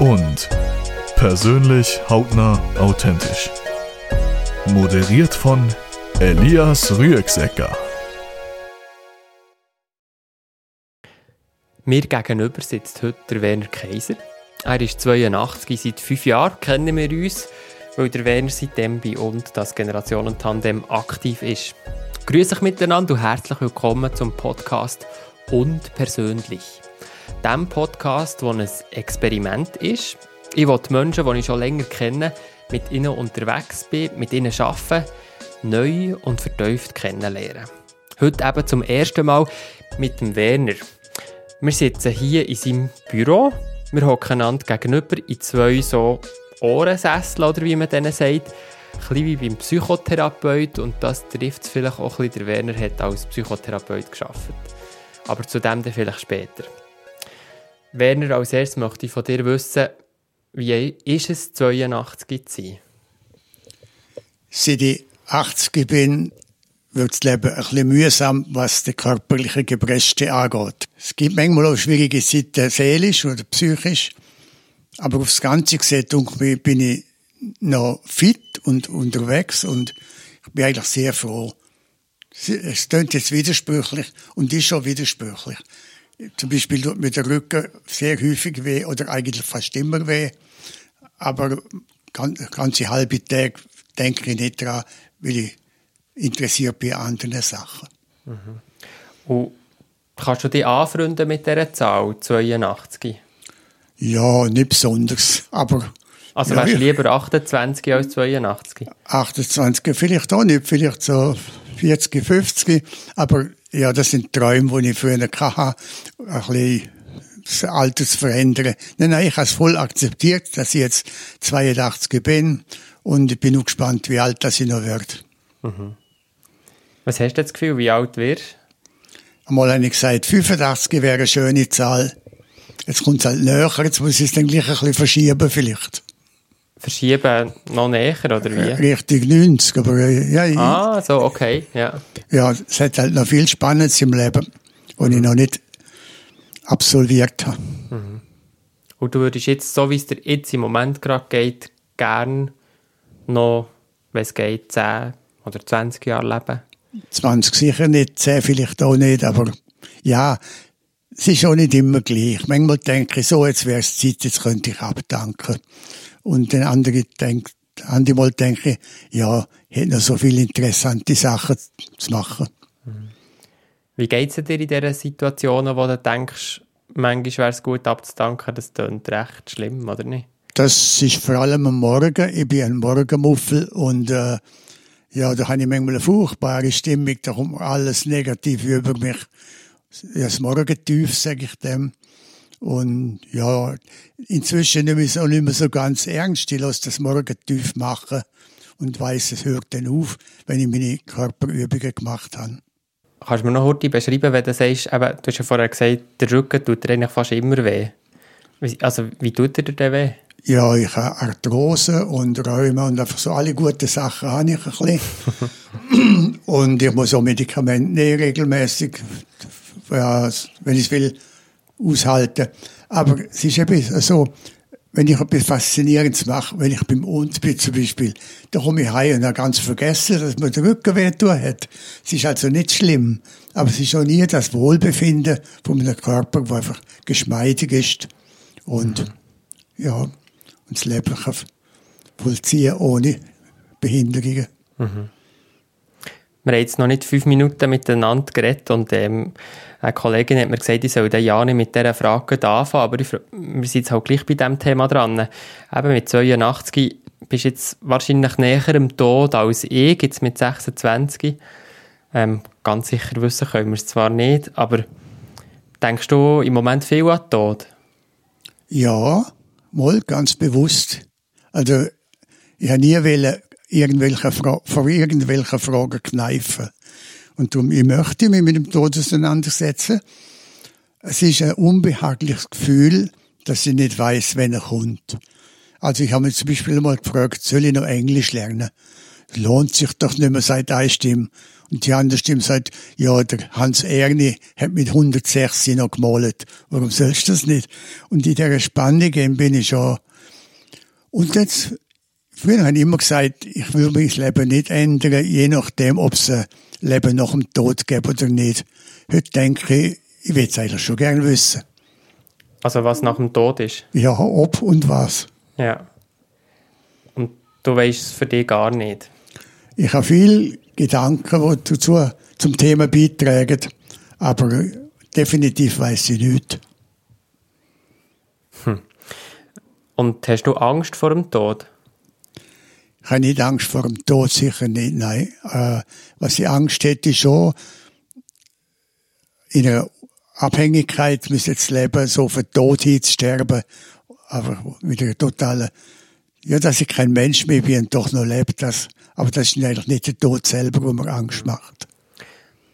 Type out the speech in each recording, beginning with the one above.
und persönlich, hautnah, authentisch. Moderiert von Elias Rüegsecker. Mir gegenüber sitzt heute der Werner Kaiser. Er ist 82, seit fünf Jahren kennen wir uns, weil der Werner seitdem bei uns das Generationentandem aktiv ist. Grüße euch miteinander und herzlich willkommen zum Podcast «Und persönlich». Dem Podcast, der ein Experiment ist. Ich will die Menschen, die ich schon länger kenne, mit ihnen unterwegs bin, mit ihnen arbeiten, neu und vertieft kennenlernen. Heute eben zum ersten Mal mit dem Werner. Wir sitzen hier in seinem Büro. Wir hocken einander gegenüber in zwei so Ohrensessel, oder wie man denen sagt. Ein bisschen wie beim Psychotherapeut. Und das trifft es vielleicht auch ein bisschen. Der Werner hat als Psychotherapeut geschafft. Aber zu dem dann vielleicht später. Werner, als erstes möchte ich von dir wissen, wie ist es, 82 zu sein? Seit ich 80 bin, wird das Leben ein bisschen mühsam, was die körperlichen Gebrechte angeht. Es gibt manchmal auch schwierige Seiten seelisch oder psychisch, aber aufs Ganze gesehen bin ich noch fit und unterwegs und ich bin eigentlich sehr froh. Es klingt jetzt widersprüchlich und ist schon widersprüchlich. Zum Beispiel tut mir der Rücken sehr häufig weh oder eigentlich fast immer weh. Aber ganze halbe Tage denke ich nicht daran, weil ich interessiert bin an anderen Sachen. Mhm. Und kannst du dich anfreunden mit dieser Zahl, 82? Ja, nicht besonders, aber... Also ja, wärst du lieber 28 als 82? 28 vielleicht auch nicht, vielleicht so 40, 50, aber ja, das sind Träume, die ich früher hatte, ein bisschen das Alter zu verändern. Nein, nein, ich habe es voll akzeptiert, dass ich jetzt 82 bin und ich bin auch gespannt, wie alt das ich noch werde. Mhm. Was hast du das Gefühl, wie alt wirst Einmal habe ich gesagt, 85 wäre eine schöne Zahl. Jetzt kommt es halt näher, jetzt muss ich es dann gleich ein bisschen verschieben vielleicht. Verschieben noch näher, oder wie? Richtig 90, aber äh, ja. Ah, so, okay, ja. Ja, es hat halt noch viel Spannendes im Leben, was ich noch nicht absolviert habe. Mhm. Und du würdest jetzt, so wie es dir jetzt im Moment gerade geht, gern noch, wenn es geht, 10 oder 20 Jahre leben? 20 sicher nicht, 10 vielleicht auch nicht, aber ja, es ist auch nicht immer gleich. Manchmal denke ich so, jetzt wäre es Zeit, jetzt könnte ich abdanken. Und den anderen denkt, andere denke ich, ja, hätte noch so viele interessante Sachen zu machen. Wie geht es dir in diesen Situationen, wo du denkst, manchmal wäre es gut abzudanken, das klingt recht schlimm, oder nicht? Das ist vor allem am Morgen. Ich bin ein Morgenmuffel und äh, ja, da habe ich manchmal eine furchtbare Stimmung, da kommt alles negativ über mich. Das Morgentief, sage ich dem. Und ja, inzwischen nehme ich es auch nicht mehr so ganz ernst. Ich lasse das Morgentief machen und weiß, es hört dann auf, wenn ich meine Körperübungen gemacht habe. Kannst du mir noch heute beschreiben, wenn du sagst, eben, du hast ja vorher gesagt, der Rücken tut dir eigentlich fast immer weh. Also, wie tut dir der weh? Ja, ich habe Arthrose und Rheuma und einfach so alle guten Sachen habe ich ein bisschen. und ich muss auch Medikamente nehmen, regelmäßig, wenn ich es will, aushalten. Aber es ist eben so, wenn ich etwas Faszinierendes mache, wenn ich beim Hund bin zum Beispiel, dann komme ich heim und habe ganz vergessen, dass mir der Rücken weh hat. Es ist also nicht schlimm, aber es ist auch nie das Wohlbefinden von meinem Körper, wo einfach geschmeidig ist und mhm. ja, und das Leben kann vollziehen ohne Behinderungen. Mhm. Wir haben jetzt noch nicht fünf Minuten miteinander geredet und ähm, eine Kollegin hat mir gesagt, ich soll den ja nicht mit dieser Frage anfangen, aber ich, wir sind jetzt halt gleich bei diesem Thema dran. Eben mit 82 bist du jetzt wahrscheinlich näher im Tod als ich, jetzt mit 26. Ähm, ganz sicher wissen können wir es zwar nicht, aber denkst du im Moment viel an den Tod? Ja, mal ganz bewusst. Also, ich habe nie wollen, irgendwelche vor irgendwelchen Fragen kneifen. Und darum, ich möchte mich mit dem Tod auseinandersetzen. Es ist ein unbehagliches Gefühl, dass ich nicht weiß, wenn er kommt. Also ich habe mich zum Beispiel mal gefragt, soll ich noch Englisch lernen? lohnt sich doch nicht mehr, sagt eine Stimme. Und die andere Stimme sagt, ja, der Hans Erni hat mit 106 noch gemalt. Warum sollst du das nicht? Und in dieser Spannung bin ich schon. Und jetzt, früher habe ich immer gesagt, ich will mein Leben nicht ändern, je nachdem, ob es ein Leben nach dem Tod gibt oder nicht. Heute denke ich, ich will es eigentlich schon gerne wissen. Also was nach dem Tod ist? Ja, ob und was. Ja. Und du weißt es für dich gar nicht? Ich habe viele Gedanken, die dazu zum Thema beitragen, aber definitiv weiß ich nicht. Hm. Und hast du Angst vor dem Tod? Ich habe nicht Angst vor dem Tod, sicher nicht, nein. Äh, was ich Angst hätte, schon in einer Abhängigkeit das Leben so für den Tod hinzusterben, aber mit einer totalen, ja, dass ich kein Mensch mehr bin und doch noch lebt, das, aber das ist eigentlich nicht der Tod selber, wo mir Angst macht.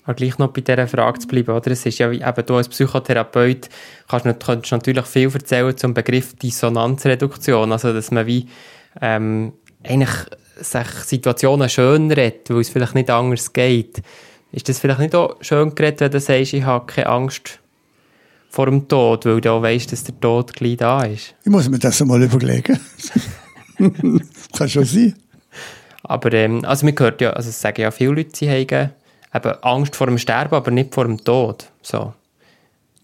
Aber gleich noch bei dieser Frage zu bleiben, oder? Es ist ja, eben du als Psychotherapeut kannst, kannst natürlich viel erzählen zum Begriff Dissonanzreduktion, also dass man wie, ähm, eigentlich sich Situationen schön redet, weil es vielleicht nicht anders geht. Ist das vielleicht nicht auch schön geredet, wenn du sagst, ich habe keine Angst vor dem Tod, weil du auch weißt, dass der Tod gleich da ist? Ich muss mir das einmal überlegen. Kann schon sein. Aber ähm, also man hört ja, also es sagen ja viele Leute, sie haben eben Angst vor dem Sterben, aber nicht vor dem Tod. So.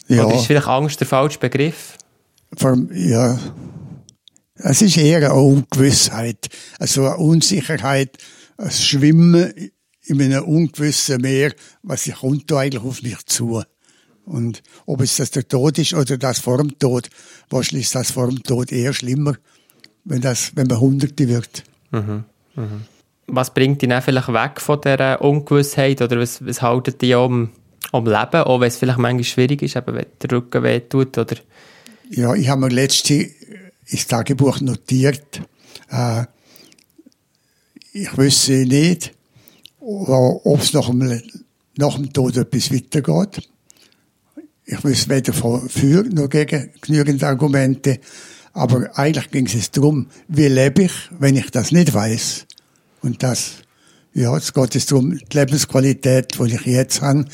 Ja. Oder ist vielleicht Angst der falsche Begriff? Vor, ja. Es ist eher eine Ungewissheit, also eine Unsicherheit, ein Schwimmen in einem ungewissen Meer, was kommt da eigentlich auf mich zu. Und ob es das der Tod ist oder das vor dem Tod, wahrscheinlich ist das vor dem Tod eher schlimmer, wenn, das, wenn man Hunderte wird. Mhm. Mhm. Was bringt dich dann vielleicht weg von dieser Ungewissheit oder was, was haltet dich um, um Leben, auch wenn es vielleicht manchmal schwierig ist, eben wenn der Rücken weh tut? Oder? Ja, ich habe mir letzte ins Tagebuch notiert, äh, ich wüsste nicht, ob es nach dem, nach dem Tod etwas weitergeht. Ich wüsste weder für noch gegen genügend Argumente. Aber eigentlich ging es darum, wie lebe ich, wenn ich das nicht weiß. Und das, ja, es geht es darum, die Lebensqualität, die ich jetzt habe,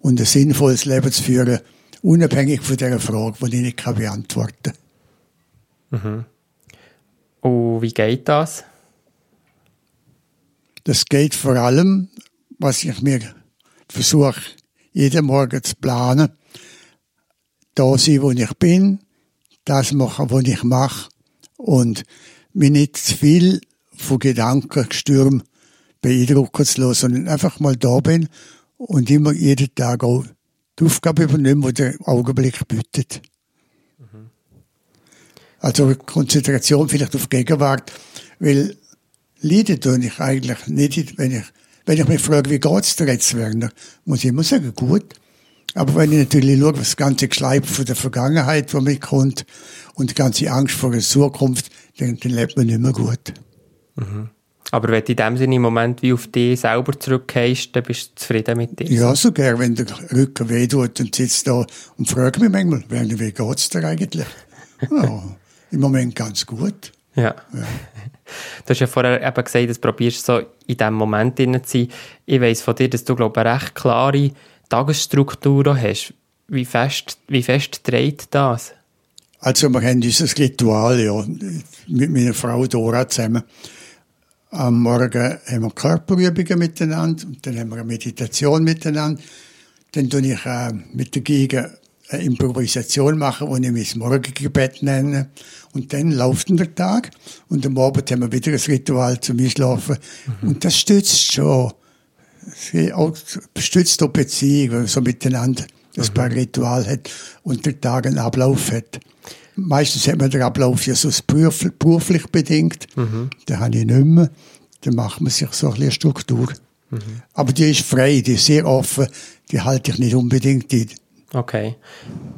und ein sinnvolles Leben zu führen, unabhängig von dieser Frage, die ich nicht beantworten kann. Mhm. Und wie geht das? Das geht vor allem, was ich mir versuche, jeden Morgen zu planen, da sein, wo ich bin, das machen, was ich mache und mich nicht zu viel von Gedankengestürm beeindrucken zu lassen, sondern einfach mal da bin und immer jeden Tag auch die Aufgabe übernehmen, die der Augenblick bietet. Also Konzentration vielleicht auf Gegenwart, weil leiden tue ich eigentlich nicht, wenn ich, wenn ich mich frage, wie geht's dir jetzt, Werner, muss ich immer sagen, gut. Aber wenn ich natürlich schaue, was das ganze Geschleip von der Vergangenheit, wo mich kommt, und die ganze Angst vor der Zukunft, dann, dann lebt man nicht mehr gut. Mhm. Aber wenn du in dem Sinne im Moment wie auf dich selber zurückgehst, dann bist du zufrieden mit dir? Ja, sogar, wenn der Rücken weh tut und sitzt da und fragt mich manchmal, wie geht's dir eigentlich? ja, Im Moment ganz gut. Ja. ja. Du hast ja vorher eben gesagt, dass du probierst, so in diesem Moment drin zu sein. Ich weiss von dir, dass du, glaube ich, eine recht klare Tagesstruktur hast. Wie fest, wie fest dreht das? Also, wir haben dieses Ritual, ja, mit meiner Frau Dora zusammen. Am Morgen haben wir Körperübungen miteinander und dann haben wir eine Meditation miteinander. Dann tue ich äh, mit der Geige eine Improvisation machen, die ich mein Morgengebet nenne. Und dann läuft der Tag und am Abend haben wir wieder ein Ritual zum Einschlafen. Mhm. Und das stützt schon. Das stützt die Beziehung, wenn man so miteinander ein mhm. paar Ritual hat und der Tag einen Ablauf hat. Meistens hat man den Ablauf ja so beruflich bedingt. Mhm. Den habe ich nicht mehr. Dann macht man sich so ein bisschen Struktur. Mhm. Aber die ist frei, die ist sehr offen. Die halte ich nicht unbedingt. Die, Okay.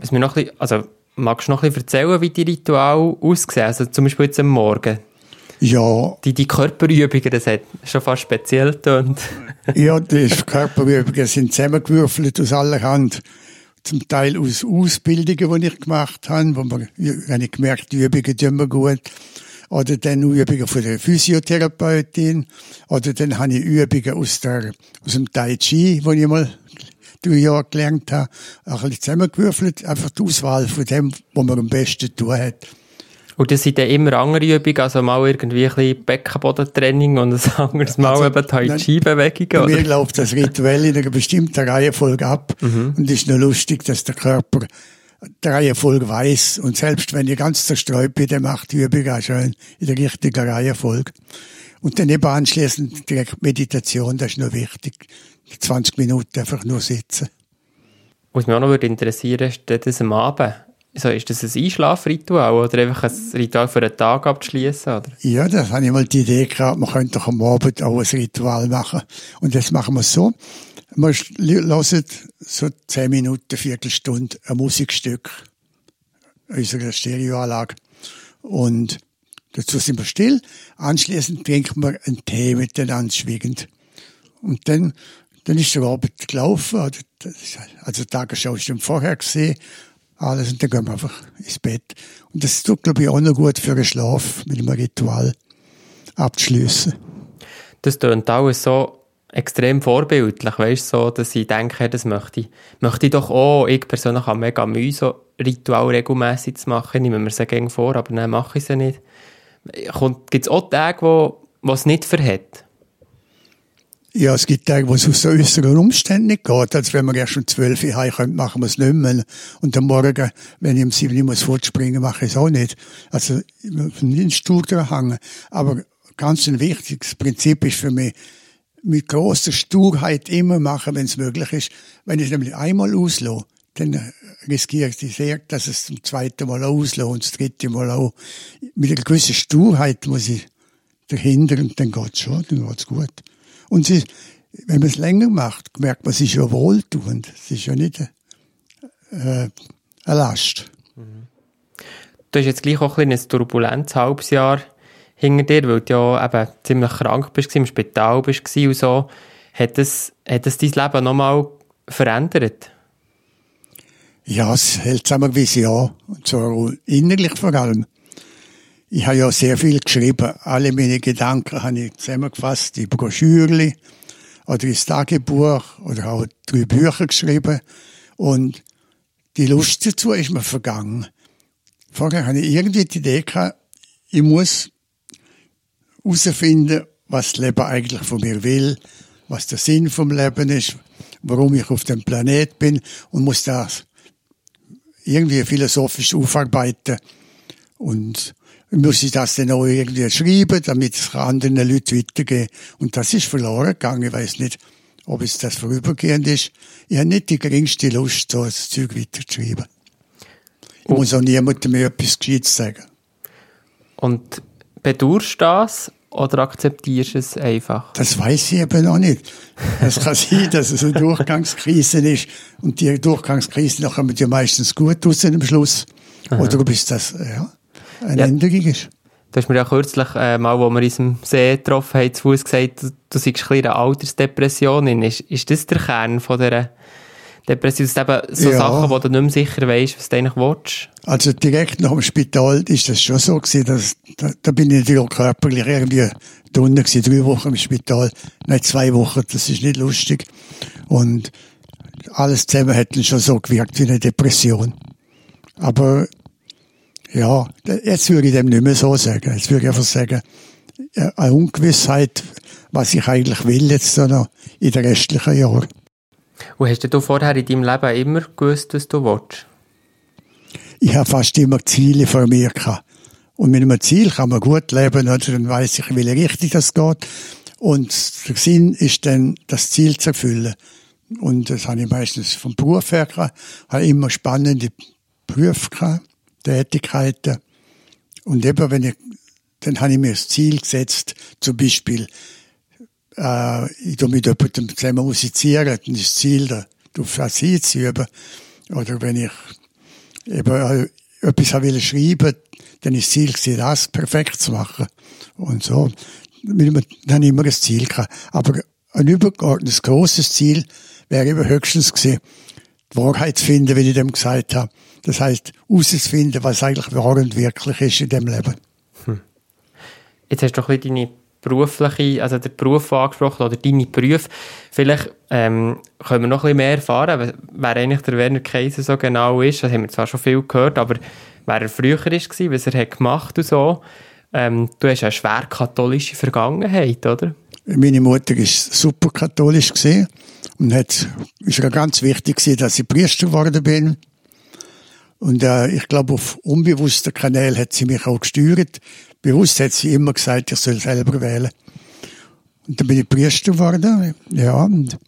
Was mir noch ein bisschen, also, magst du noch ein bisschen erzählen, wie die Ritual aussehen? Also zum Beispiel jetzt am Morgen. Ja. Die, die Körperübungen, das hat schon fast speziell getönt. ja, die Körperübungen sind zusammengewürfelt aus aller Hand. Zum Teil aus Ausbildungen, die ich gemacht habe, wo man, habe ich gemerkt, die Übungen tun mir gut. oder dann Übungen von der Physiotherapeutin, oder dann habe ich Übungen aus, der, aus dem Tai Chi, wo ich mal drei Jahre gelernt habe, ein bisschen zusammengewürfelt, einfach die Auswahl von dem, was man am besten tun hat. Und das sind dann immer andere Übungen, also mal irgendwie ein bisschen Beckenbodentraining und ein anderes Mal also, eben Tai Chi-Bewegungen? Mir läuft das rituell in einer bestimmten Reihenfolge ab. Mhm. Und es ist nur lustig, dass der Körper die Reihenfolge weiß. Und selbst wenn ich ganz zerstreut bin, dann macht die Übung auch schön in der richtigen Reihenfolge. Und dann eben anschließend direkt Meditation, das ist nur wichtig. 20 Minuten einfach nur sitzen. Was mich auch noch interessieren würde, ist das am Abend so, ist das ein Einschlafritual oder einfach ein Ritual für einen Tag abzuschließen? Ja, das habe ich mal die Idee gehabt, man könnte doch am Abend auch ein Ritual machen. Und das machen wir so. Wir hören so zehn Minuten, Viertelstunde ein Musikstück unserer Stereoanlage. Und dazu sind wir still. Anschließend trinken wir einen Tee miteinander schwiegend. Und dann, dann ist der Abend gelaufen. Also, die Tagesschau ist schon vorher gesehen alles und dann gehen wir einfach ins Bett. Und das tut, glaube ich, auch noch gut für einen Schlaf, mit einem Ritual abzuschliessen. Das klingt alles so extrem vorbildlich, weißt so, dass ich denke, das möchte ich, möchte ich doch auch, ich persönlich habe mega Mühe, so Ritual regelmässig zu machen, ich nehme mir das gerne vor, aber dann mache ich es nicht. Gibt es auch Tage, wo, wo es nicht verhält? Ja, es gibt Tage, wo es aus den äußeren Umständen nicht geht. Als wenn wir erst um 12 Uhr heim können, machen wir es nicht mehr. Und am Morgen, wenn ich um 7 Uhr muss fortspringen, mache ich es auch nicht. Also, nicht stur hängen. Aber ganz ein wichtiges Prinzip ist für mich, mit großer Sturheit immer machen, wenn es möglich ist. Wenn ich es nämlich einmal auslöse, dann riskiere ich sehr, dass es zum zweiten Mal auslöse und das dritte Mal auch. Mit einer gewissen Sturheit muss ich dahinter und dann geht's schon, dann geht's gut. Und sie, wenn man es länger macht, merkt man, es ist ja wohltuend. Es ist ja nicht äh, eine Last. Du hast jetzt gleich auch ein, ein turbulentes halbes Jahr hinter dir, weil du ja eben ziemlich krank bist, im Spital bist und so. Hat das, hat das dein Leben nochmal verändert? Ja, es hält zusammengewiesen ja. Und zwar innerlich vor allem. Ich habe ja sehr viel geschrieben. Alle meine Gedanken habe ich zusammengefasst, in Broschüre oder ins Tagebuch oder auch drei Bücher geschrieben. Und die Lust dazu ist mir vergangen. Vorher hatte ich irgendwie die Idee gehabt, ich muss herausfinden, was das Leben eigentlich von mir will, was der Sinn vom Leben ist, warum ich auf dem Planet bin und muss das irgendwie philosophisch aufarbeiten. Und muss ich das dann auch irgendwie schreiben, damit es anderen Leuten weitergeht. Und das ist verloren gegangen. Ich weiß nicht, ob es das vorübergehend ist. Ich habe nicht die geringste Lust, so ein Zeug weiterzuschreiben. Ich muss auch niemandem mehr etwas Gescheites sagen. Und bedurst du das oder akzeptierst du es einfach? Das weiß ich eben noch nicht. Es kann sein, dass es eine Durchgangskrise ist und die Durchgangskrise, da kommen ja meistens gut aus am Schluss. Aha. Oder ob es das, ja eine ja. Änderung ist. Du hast mir ja kürzlich, äh, mal, wo wir uns im See getroffen haben, zu Fuß gesagt, du, du seist ein eine Altersdepression. Ist, ist das der Kern von dieser Depression? Das sind eben so ja. Sachen, wo du nicht mehr sicher weißt, was du eigentlich willst? Also direkt nach dem Spital ist das schon so gewesen, dass, da, da bin ich natürlich auch körperlich irgendwie drinnen gewesen, drei Wochen im Spital, nein, zwei Wochen, das ist nicht lustig. Und alles zusammen hat dann schon so gewirkt wie eine Depression. Aber ja, jetzt würde ich dem nicht mehr so sagen. Jetzt würde ich einfach sagen, eine Ungewissheit, was ich eigentlich will jetzt noch in den restlichen Jahren. Und hast du vorher in deinem Leben immer gewusst, was du willst? Ich habe fast immer Ziele vor mir gehabt. Und mit einem Ziel kann man gut leben, oder dann weiß ich, wie richtig das geht. Und der Sinn ist dann, das Ziel zu erfüllen. Und das habe ich meistens vom Beruf her gehabt. habe immer spannende Berufe gehabt. Tätigkeiten. Und eben, wenn ich, dann habe ich mir das Ziel gesetzt, zum Beispiel, äh, ich tu mit jemandem zusammen musizieren, dann ist das Ziel, da, auf das hinzuüben. Oder wenn ich eben äh, etwas will schreiben, dann ist das Ziel gewesen, das perfekt zu machen. Und so, dann habe ich immer ein Ziel gehabt. Aber ein übergeordnetes, grosses Ziel wäre eben höchstens gewesen, die Wahrheit zu finden, wie ich dem gesagt habe. Das heißt, herauszufinden, was eigentlich wahr und wirklich ist in dem Leben. Hm. jetzt hast du doch ein bisschen deine berufliche, also den Beruf angesprochen oder deine Berufe. Vielleicht ähm, können wir noch ein bisschen mehr erfahren, wer eigentlich der Werner Kaiser so genau ist. Das haben wir zwar schon viel gehört, aber wer er früher war, was er hat gemacht und so. Ähm, du hast eine schwer katholische Vergangenheit, oder? Meine Mutter war super katholisch und es war ganz wichtig dass ich Priester geworden bin. Und äh, ich glaube, auf unbewusster Kanäle hat sie mich auch gesteuert. Bewusst hat sie immer gesagt, ich soll selber wählen. Und dann bin ich Priester geworden, ja, und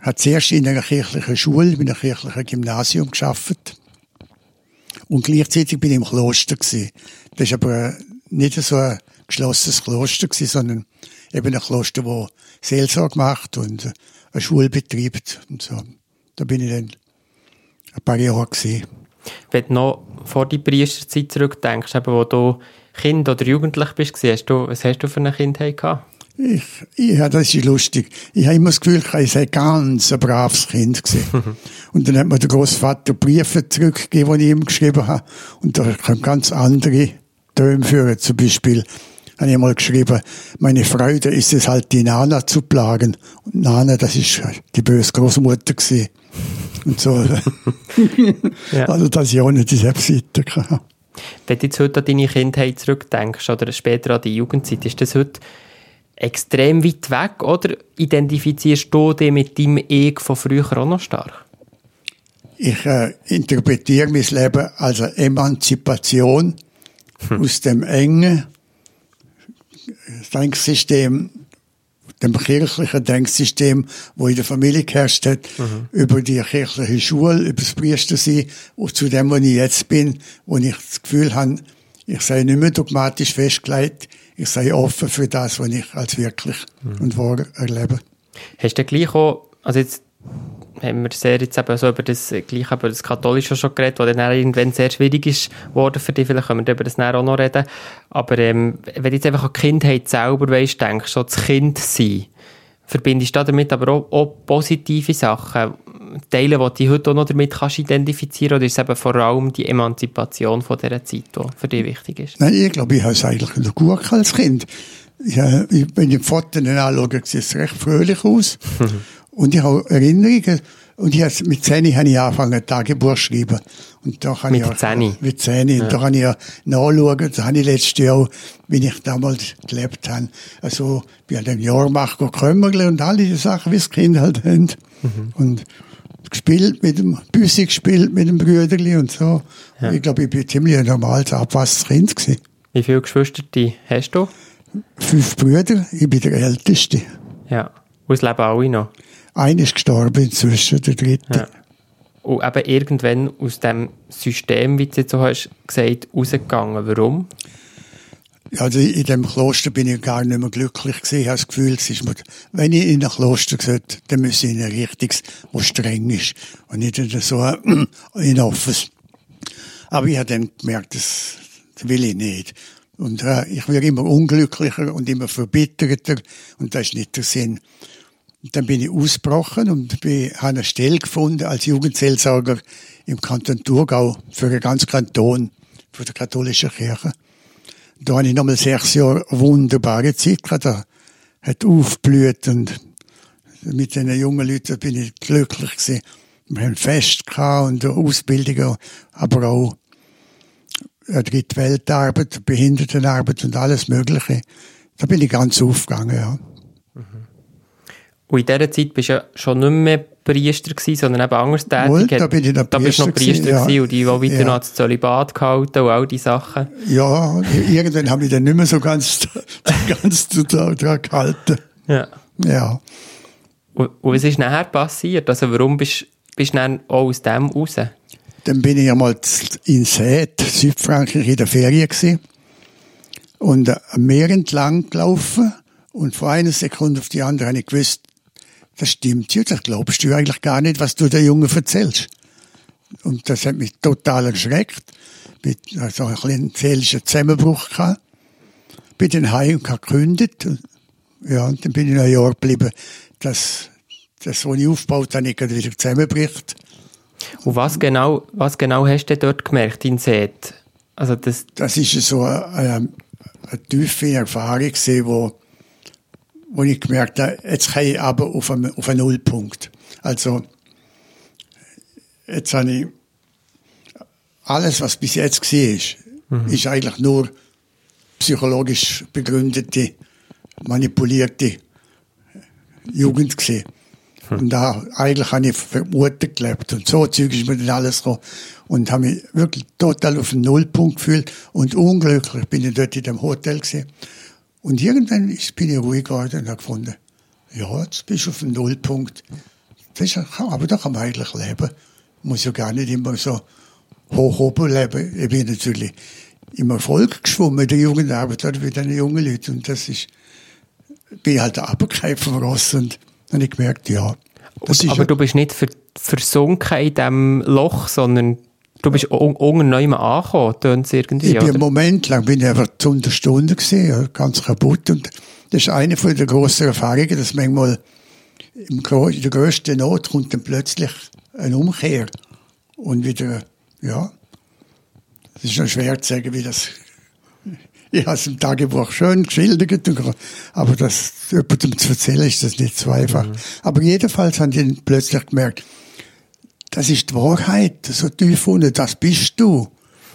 habe zuerst in einer kirchlichen Schule, in einem kirchlichen Gymnasium geschafft. Und gleichzeitig bin ich im Kloster gewesen. Das ist aber nicht so ein geschlossenes Kloster gewesen, sondern eben ein Kloster, wo Seelsorge macht und eine Schule betreibt und so. Da bin ich dann ein paar Jahre gewesen. Wenn du noch vor die Priesterzeit zurückdenkst, eben, wo du Kind oder Jugendlich bist, hast du, was hast du für eine Kindheit gehabt? Ich, ja, das ist lustig. Ich habe immer das Gefühl, ich sei ganz ein braves Kind gewesen. und dann hat mir der Großvater Briefe zurückgegeben, die ich ihm geschrieben habe. Und da kommen ganz andere Töne führen. Zum Beispiel habe ich mal geschrieben, meine Freude ist es halt, die Nana zu plagen. Und Nana, das ist die böse Großmutter gewesen. Und so. ja. Also, dass ich auch nicht die Selbstseite hatte. Wenn du jetzt heute an deine Kindheit zurückdenkst oder später an die Jugendzeit, ist das heute extrem weit weg oder identifizierst du dich mit deinem Ich von früher auch noch stark? Ich äh, interpretiere mein Leben als eine Emanzipation hm. aus dem engen Denksystem dem kirchlichen Denksystem, wo in der Familie geherrscht hat, mhm. über die kirchliche Schule, über das Priestersein, und zu dem, wo ich jetzt bin, wo ich das Gefühl habe, ich sei nicht mehr dogmatisch festgelegt, ich sei offen für das, was ich als wirklich mhm. und wahr erlebe. Hast du gleich auch, also jetzt haben wir sehr jetzt eben so über das, gleich über das Katholische schon geredet, was dann irgendwann sehr schwierig ist worden für dich. Vielleicht können wir über das auch noch reden. Aber ähm, wenn du jetzt einfach an die Kindheit selber weißt, denkst, so das Kind sein, verbindest du damit aber auch, auch, positive Sachen, Teile, die du heute auch noch damit kannst identifizieren oder ist es eben vor allem die Emanzipation von dieser Zeit, die für dich wichtig ist? Nein, ich glaube, ich habe es eigentlich noch gut als Kind. Ja, wenn ich die Fotos anschaue, sieht es recht fröhlich aus. Und ich habe Erinnerungen. Und ich mit 10 habe ich angefangen, Tagebuch schreiben. Und da kann mit ich auch, 10? Mit 10. Ja. Und da kann ich ja nachschauen. Da habe ich letztes Jahr, wie ich damals gelebt habe, also, bei einem Jahrmach Krömmerle und all diese Sachen, wie es Kinder halt haben. Mhm. Und gespielt mit dem, Büssi gespielt mit dem Brüderli und so. Ja. Ich glaube, ich bin ziemlich ein normales, abwasses Kind gewesen. Wie viele Geschwister hast du? Fünf Brüder. Ich bin der Älteste. Ja. Und es leben alle noch? Einer ist gestorben inzwischen, der dritte. Ja. Und eben irgendwann aus dem System, wie du jetzt so hast gesagt, rausgegangen. Warum? Also in dem Kloster bin ich gar nicht mehr glücklich gewesen. Ich habe das Gefühl, es ist mir, wenn ich in ein Kloster gehe, dann muss ich in ein richtiges, wo streng ist. Und nicht in so ein offenes. Aber ich habe dann gemerkt, das, das will ich nicht. Und äh, ich werde immer unglücklicher und immer verbitterter. Und das ist nicht der Sinn. Und dann bin ich ausgebrochen und habe eine Stelle gefunden als Jugendseelsorger im Kanton Thurgau für den ganzen Kanton, für die katholische Kirche. Da habe ich nochmal sechs Jahre wunderbare Zeit gehabt. Da hat aufgeblüht und mit den jungen Leuten bin ich glücklich gewesen. Wir haben Fest gehabt und Ausbildungen, aber auch Drittweltarbeit, Behindertenarbeit und alles Mögliche. Da bin ich ganz aufgegangen, ja. Und in dieser Zeit bist du ja schon nicht mehr Priester gewesen, sondern eben anders tätig. Wohl, da bin ich noch da bist du noch Priester gewesen, ja. und die, die weiter ja. noch das Zölibat gehalten und all diese Sachen. Ja, irgendwann habe ich dann nicht mehr so ganz, ganz daran gehalten. Ja. Ja. Und, und was ist nachher passiert? Also warum bist, bist du dann auch aus dem raus? Dann bin ich einmal in Sète, Südfrankreich, in der Ferien gewesen. Und am Meer entlang gelaufen. Und von einer Sekunde auf die andere habe ich gewusst, das stimmt ja, das glaubst du eigentlich gar nicht, was du der Junge erzählst. Und das hat mich total erschreckt. Mit also ein kleinen seelischen Zusammenbruch gehabt. Bin dann heim und gekündigt. Ja, und dann bin ich in New York geblieben, dass das, was ich aufgebaut habe, nicht wieder zusammenbricht. Und was genau, was genau hast du dort gemerkt in Seet? Also das, das ist so eine, eine tiefe Erfahrung gesehen, wo, ich gemerkt habe, jetzt kann ich aber auf einen, auf einen Nullpunkt. Also, jetzt habe ich alles, was bis jetzt war, mhm. ist eigentlich nur psychologisch begründete, manipulierte Jugend gesehen. Hm. Und da eigentlich habe ich für Mutter gelebt. Und so Zeug ist mir dann alles gekommen. Und habe mich wirklich total auf den Nullpunkt gefühlt. Und unglücklich bin ich dort in dem Hotel gesehen. Und irgendwann bin ich ruhig geworden und habe gefunden, ja, jetzt bist du auf dem Nullpunkt. Das ist, aber da kann man eigentlich leben. Muss ja gar nicht immer so hoch oben leben. Ich bin natürlich im Erfolg geschwommen in der Jugendarbeit oder bei den jungen Leuten. Und das ist, bin halt abgekehrt vom Ross und habe ich gemerkt, ja. Und, aber du bist nicht versunken in diesem Loch, sondern du bist unten neu angekommen, tönt irgendwie, Ich bin einen Moment lang bin ich einfach zu einer Stunde gesehen, ganz kaputt. Und das ist eine von der grossen Erfahrungen, dass manchmal im, in der grössten Not kommt dann plötzlich eine Umkehr. Und wieder, ja, es ist noch schwer zu sagen, wie das ich habe es im Tagebuch schön geschildert, aber das jemandem zu erzählen, ist das nicht so einfach. Mhm. Aber jedenfalls haben die plötzlich gemerkt, das ist die Wahrheit, so tief unten, das bist du.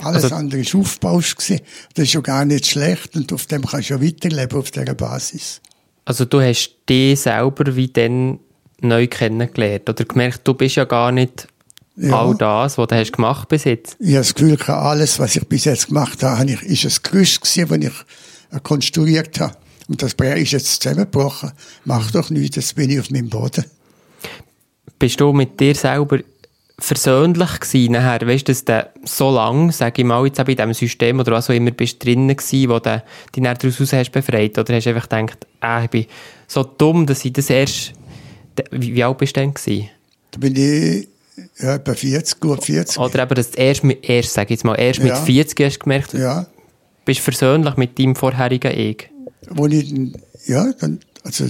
Alles also, andere ist aufgebaut gewesen. Das ist ja gar nicht schlecht und auf dem kannst du ja weiterleben, auf dieser Basis. Also du hast dich selber wie dann neu kennengelernt oder gemerkt, du bist ja gar nicht ja. all das, was du hast gemacht bis jetzt? Ich habe das Gefühl, alles, was ich bis jetzt gemacht habe, ist ein Gerüst gewesen, das ich äh, konstruiert habe. Und das Bär ist jetzt zusammengebrochen. Mach doch nichts, jetzt bin ich auf meinem Boden. Bist du mit dir selber versöhnlich gewesen nachher? Weißt du, dass du so lange, sage ich mal, jetzt auch in diesem System oder was auch immer bist drinnen gewesen, wo du dich dann daraus hast befreit? Oder hast du einfach gedacht, ah, ich bin so dumm, dass ich das erst, wie, wie alt bist du denn gewesen? Da bin ich ja, etwa 40, gut 40. Oder eben das erst, mit, erst sag ich jetzt mal, erst ja. mit 40 hast du gemerkt, ja. bist versöhnlich mit deinem vorherigen Ich. Wo ich, ja, dann, also,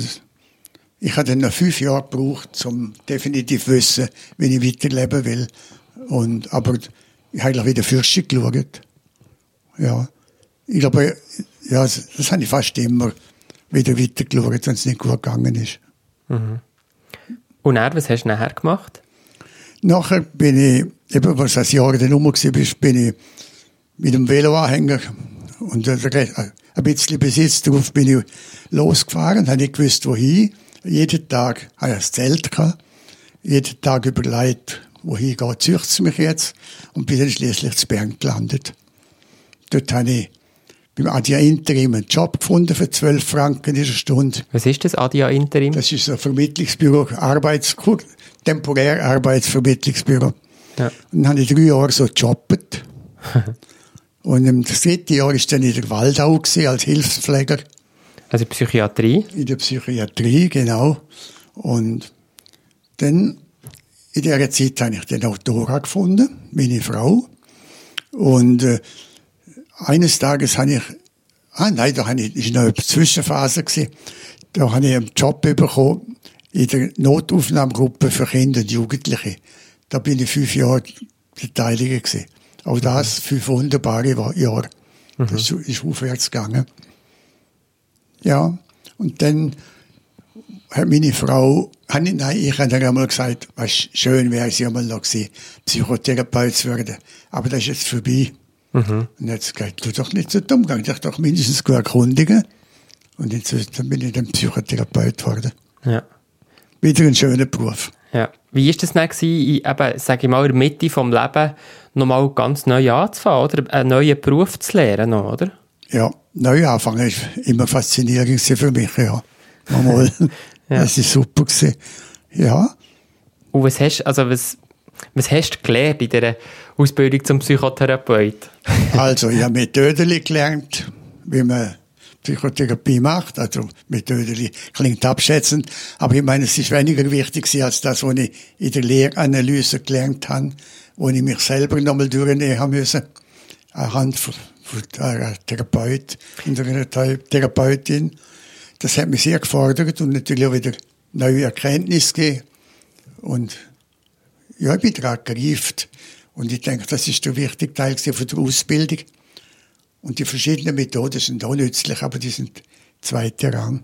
ich habe dann noch fünf Jahre gebraucht, um definitiv zu wissen, wie ich weiterleben will. Und, aber ich habe eigentlich wieder Fürste geschaut. Ja. Ich glaube, ja, das, das habe ich fast immer wieder weitergeschaut, wenn es nicht gut gegangen ist. Mhm. Und er, was hast du nachher gemacht? Nachher bin ich, eben, was das Jahr dann rum war, bin ich mit dem Veloanhänger und ein bisschen Besitz drauf bin ich losgefahren, habe nicht gewusst, wohin. Jeden Tag hatte ich ein Zelt gehabt. Jeden Tag überlegt, wohin geht, züchtet mich jetzt? Und bin dann schließlich zu Bern gelandet. Dort habe ich beim Adia Interim einen Job gefunden für 12 Franken in der Stunde. Was ist das Adia Interim? Das ist ein Vermittlungsbüro, Arbeitskurs temporär Arbeitsvermittlungsbüro. Ja. Und dann habe ich drei Jahre so gejobbt. und im dritten Jahr war ich dann in der Waldau gewesen, als Hilfspfleger. Also Psychiatrie? In der Psychiatrie, genau. Und dann, in dieser Zeit habe ich den Autora gefunden, meine Frau. Und äh, eines Tages habe ich, ah nein, da habe ich, ist noch eine Zwischenphase gewesen, da habe ich einen Job bekommen in der Notaufnahmegruppe für Kinder und Jugendliche. Da bin ich fünf Jahre Beteiliger gewesen. Auch das fünf wunderbare Jahre. Mhm. Das ist aufwärts gegangen. Ja, und dann hat meine Frau, nein, ich habe einmal gesagt, was schön wäre sie einmal noch gewesen, Psychotherapeut zu werden. Aber das ist jetzt vorbei. Mhm. Und jetzt gesagt, du doch nicht so dumm, geh dich doch mindestens gut erkundigen. Und dann bin ich dann Psychotherapeut geworden. Ja wieder ein schöner Beruf. Ja. Wie war das dann, gewesen, eben, sage ich mal, in der Mitte des Lebens nochmal ganz neu anzufangen, oder? Einen neuen Beruf zu lernen, oder? Ja, neu anfangen ist immer faszinierend für mich, ja. Mal. ja. Das war super. Gewesen. Ja. Und was hast, also was, was hast du gelernt in dieser Ausbildung zum Psychotherapeut? also, ich habe Methoden gelernt, wie man Psychotherapie macht. Also Methode klingt abschätzend, aber ich meine, es ist weniger wichtig als das, was ich in der Lehranalyse gelernt habe, wo ich mich selber nochmal durchnehmen müssen, anhand Therapeut und einer Therapeutin. Das hat mich sehr gefordert und natürlich auch wieder neue Erkenntnisse gegeben. Und ja, ich bin daran gereift. Und ich denke, das ist der wichtige Teil von der Ausbildung. Und die verschiedenen Methoden sind auch nützlich, aber die sind zweiter Rang.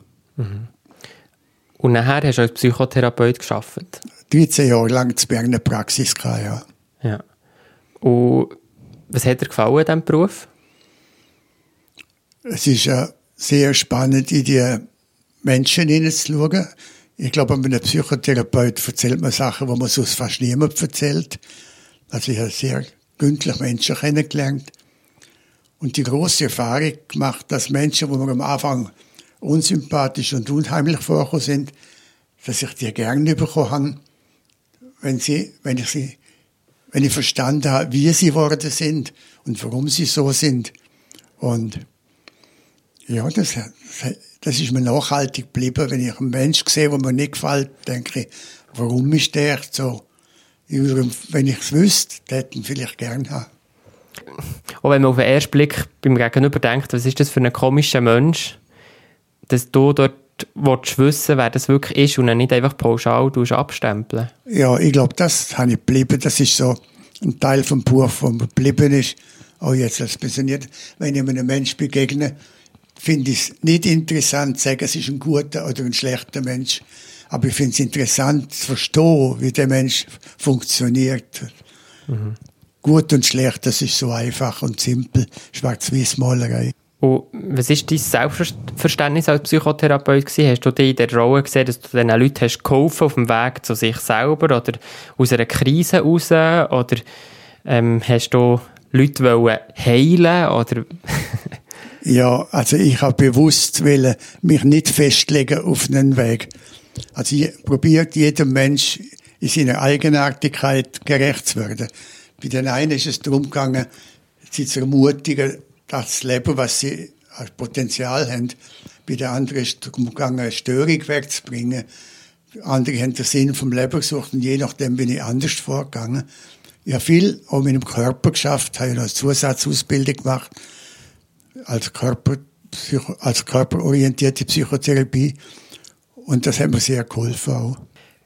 Und nachher hast du als Psychotherapeut gearbeitet. 13 Jahre lang zu Berner Praxis gehabt, ja. Ja. Und was hat dir gefallen an diesem Beruf? Es ist ja sehr spannend, in die Menschen hineinzuschauen. Ich glaube, mit einem Psychotherapeut erzählt man Sachen, die man sonst fast niemand erzählt. Also ich habe sehr gründlich Menschen kennengelernt und die große Erfahrung gemacht, dass Menschen, wo mir am Anfang unsympathisch und unheimlich vorgekommen sind, dass ich die gerne bekommen habe, wenn sie, wenn ich sie, wenn ich verstanden habe, wie sie geworden sind und warum sie so sind. Und ja, das, das ist mir nachhaltig geblieben. Wenn ich einen Menschen sehe, der mir nicht gefällt, denke ich, warum ist der so? Wenn ich es wüsste, hätte ich ihn vielleicht gern haben. Auch wenn man auf den ersten Blick beim Gegenüber denkt, was ist das für ein komischer Mensch, dass du dort willst wissen, wer das wirklich ist und dann nicht einfach pauschal abstempeln. Ja, ich glaube, das habe ich geblieben. Das ist so ein Teil vom Beruf, der geblieben ist. Auch jetzt als Pensioniert, wenn ich einem Menschen begegne, finde ich es nicht interessant zu sagen, es ist ein guter oder ein schlechter Mensch. Aber ich finde es interessant zu verstehen, wie der Mensch funktioniert. Mhm. Gut und schlecht, das ist so einfach und simpel. Schwarz-Weiß-Malerei. Und was war dein Selbstverständnis als Psychotherapeut? Gewesen? Hast du dich in der Rolle gesehen, dass du diesen Leuten hast geholfen auf dem Weg zu sich selber oder aus einer Krise raus? Oder ähm, hast du Leute wollen heilen oder Ja, also ich habe bewusst wollen, mich nicht festlegen auf einen Weg. Also ich probiert jedem Mensch in seiner Eigenartigkeit gerecht zu werden. Bei den einen ist es darum gegangen, sie zu ermutigen, das Leben, was sie als Potenzial haben. Bei den anderen ist es darum gegangen, eine Störung wegzubringen. Andere haben den Sinn vom Leben gesucht und je nachdem bin ich anders vorgegangen. Ich habe viel auch mit dem Körper geschafft, habe eine Zusatzausbildung gemacht als, Körper, als körperorientierte Psychotherapie. Und das hat mir sehr geholfen auch.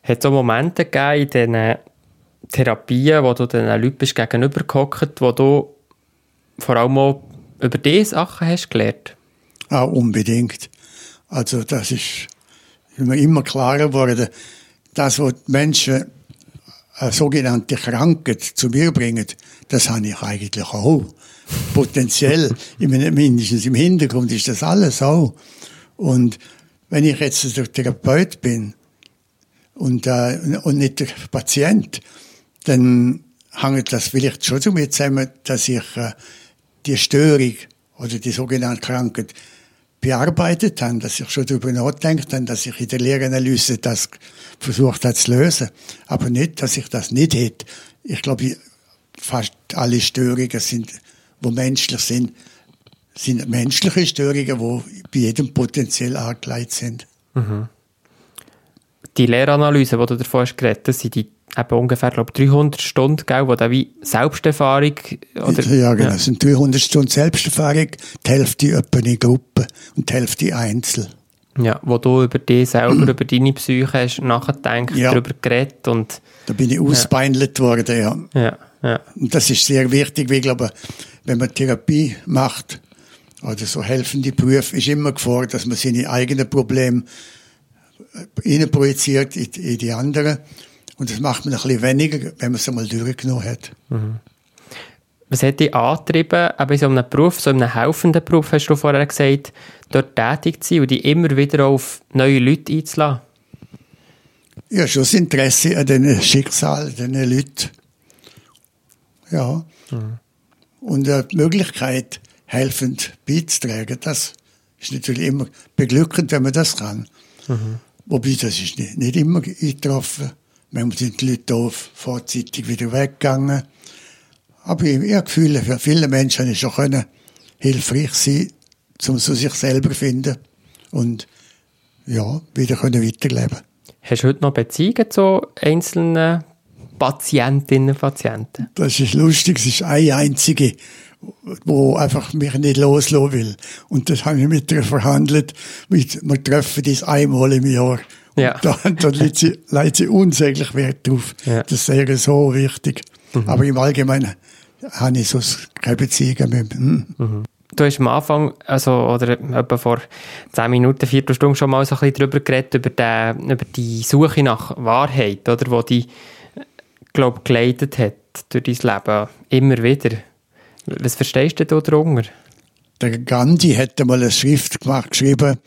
Hat es auch Momente gegeben in diesen Therapien, wo du den Leuten bist gegenübergehockt, wo du vor allem auch über diese Sachen hast gelernt? Ah, unbedingt. Also das ist mir immer klarer geworden, dass was die Menschen eine sogenannte Krankheit zu mir bringen, das habe ich eigentlich auch. Potenziell, mindestens im Hintergrund ist das alles auch. Und wenn ich jetzt der Therapeut bin und, äh, und nicht der Patient, dann hängt das vielleicht schon damit zusammen, dass ich äh, die Störung oder die sogenannte Krankheit bearbeitet habe, dass ich schon darüber nachdenkt habe, dass ich in der Lehranalyse das versucht habe zu lösen. Aber nicht, dass ich das nicht hätte. Ich glaube, fast alle Störungen sind, wo menschlich sind, sind menschliche Störungen, die bei jedem potenziell angelegt sind. Mhm. Die Lehranalyse, die du davon hast geredet, das sind die eben ungefähr, glaube 300 Stunden, gell, wo da wie Selbsterfahrung, oder? Ja, genau. Ja. Es sind 300 Stunden Selbsterfahrung, die Hälfte etwa in Gruppe und die Hälfte einzeln. Ja, wo du über dich selber, über deine Psyche hast nachgedacht, ja. darüber geredet und... Da bin ich ausbeindelt ja. worden, ja. Ja, ja. Und das ist sehr wichtig, weil ich glaube, wenn man Therapie macht, oder so helfende Berufe, ist immer gefordert, dass man seine eigenen Probleme innen projiziert in, in die anderen. Und das macht man ein bisschen weniger, wenn man es einmal durchgenommen hat. Mhm. Was hat dich angetrieben, aber in so einem Beruf, so einem helfenden Beruf, hast du vorher gesagt, dort tätig zu sein und dich immer wieder auf neue Leute einzulassen? Ja, schon das Interesse an diesen Schicksal, an diesen Leuten. Ja. Mhm. Und die Möglichkeit, helfend beizutragen, das ist natürlich immer beglückend, wenn man das kann. Mhm. Wobei, das ist nicht, nicht immer eingetroffen. Manchmal sind die Leute doof vorzeitig wieder weggegangen. Aber ich, ich habe Gefühl, für viele Menschen ist schon können hilfreich sein, um so sich selber zu finden und ja, wieder können weiterleben. Hast du heute noch Beziehungen zu einzelnen Patientinnen und Patienten? Das ist lustig, es ist eine einzige, wo einfach mich nicht loslassen will. Und das habe ich mit ihr verhandelt. Wir treffen das einmal im Jahr. Ja. Da, da legt, sie, legt sie unsäglich Wert drauf. Ja. Das wäre so wichtig. Mhm. Aber im Allgemeinen habe ich so keine Beziehungen mehr. Hm. Mhm. du hast am Anfang, also, oder etwa vor 10 Minuten, Viertelstunde schon mal so ein bisschen darüber geredet, über, den, über die Suche nach Wahrheit, oder, wo die, glaube geleitet hat durch dein Leben. Immer wieder. Was verstehst du da darunter? Der Gandhi hätte mal eine Schrift gemacht, geschrieben,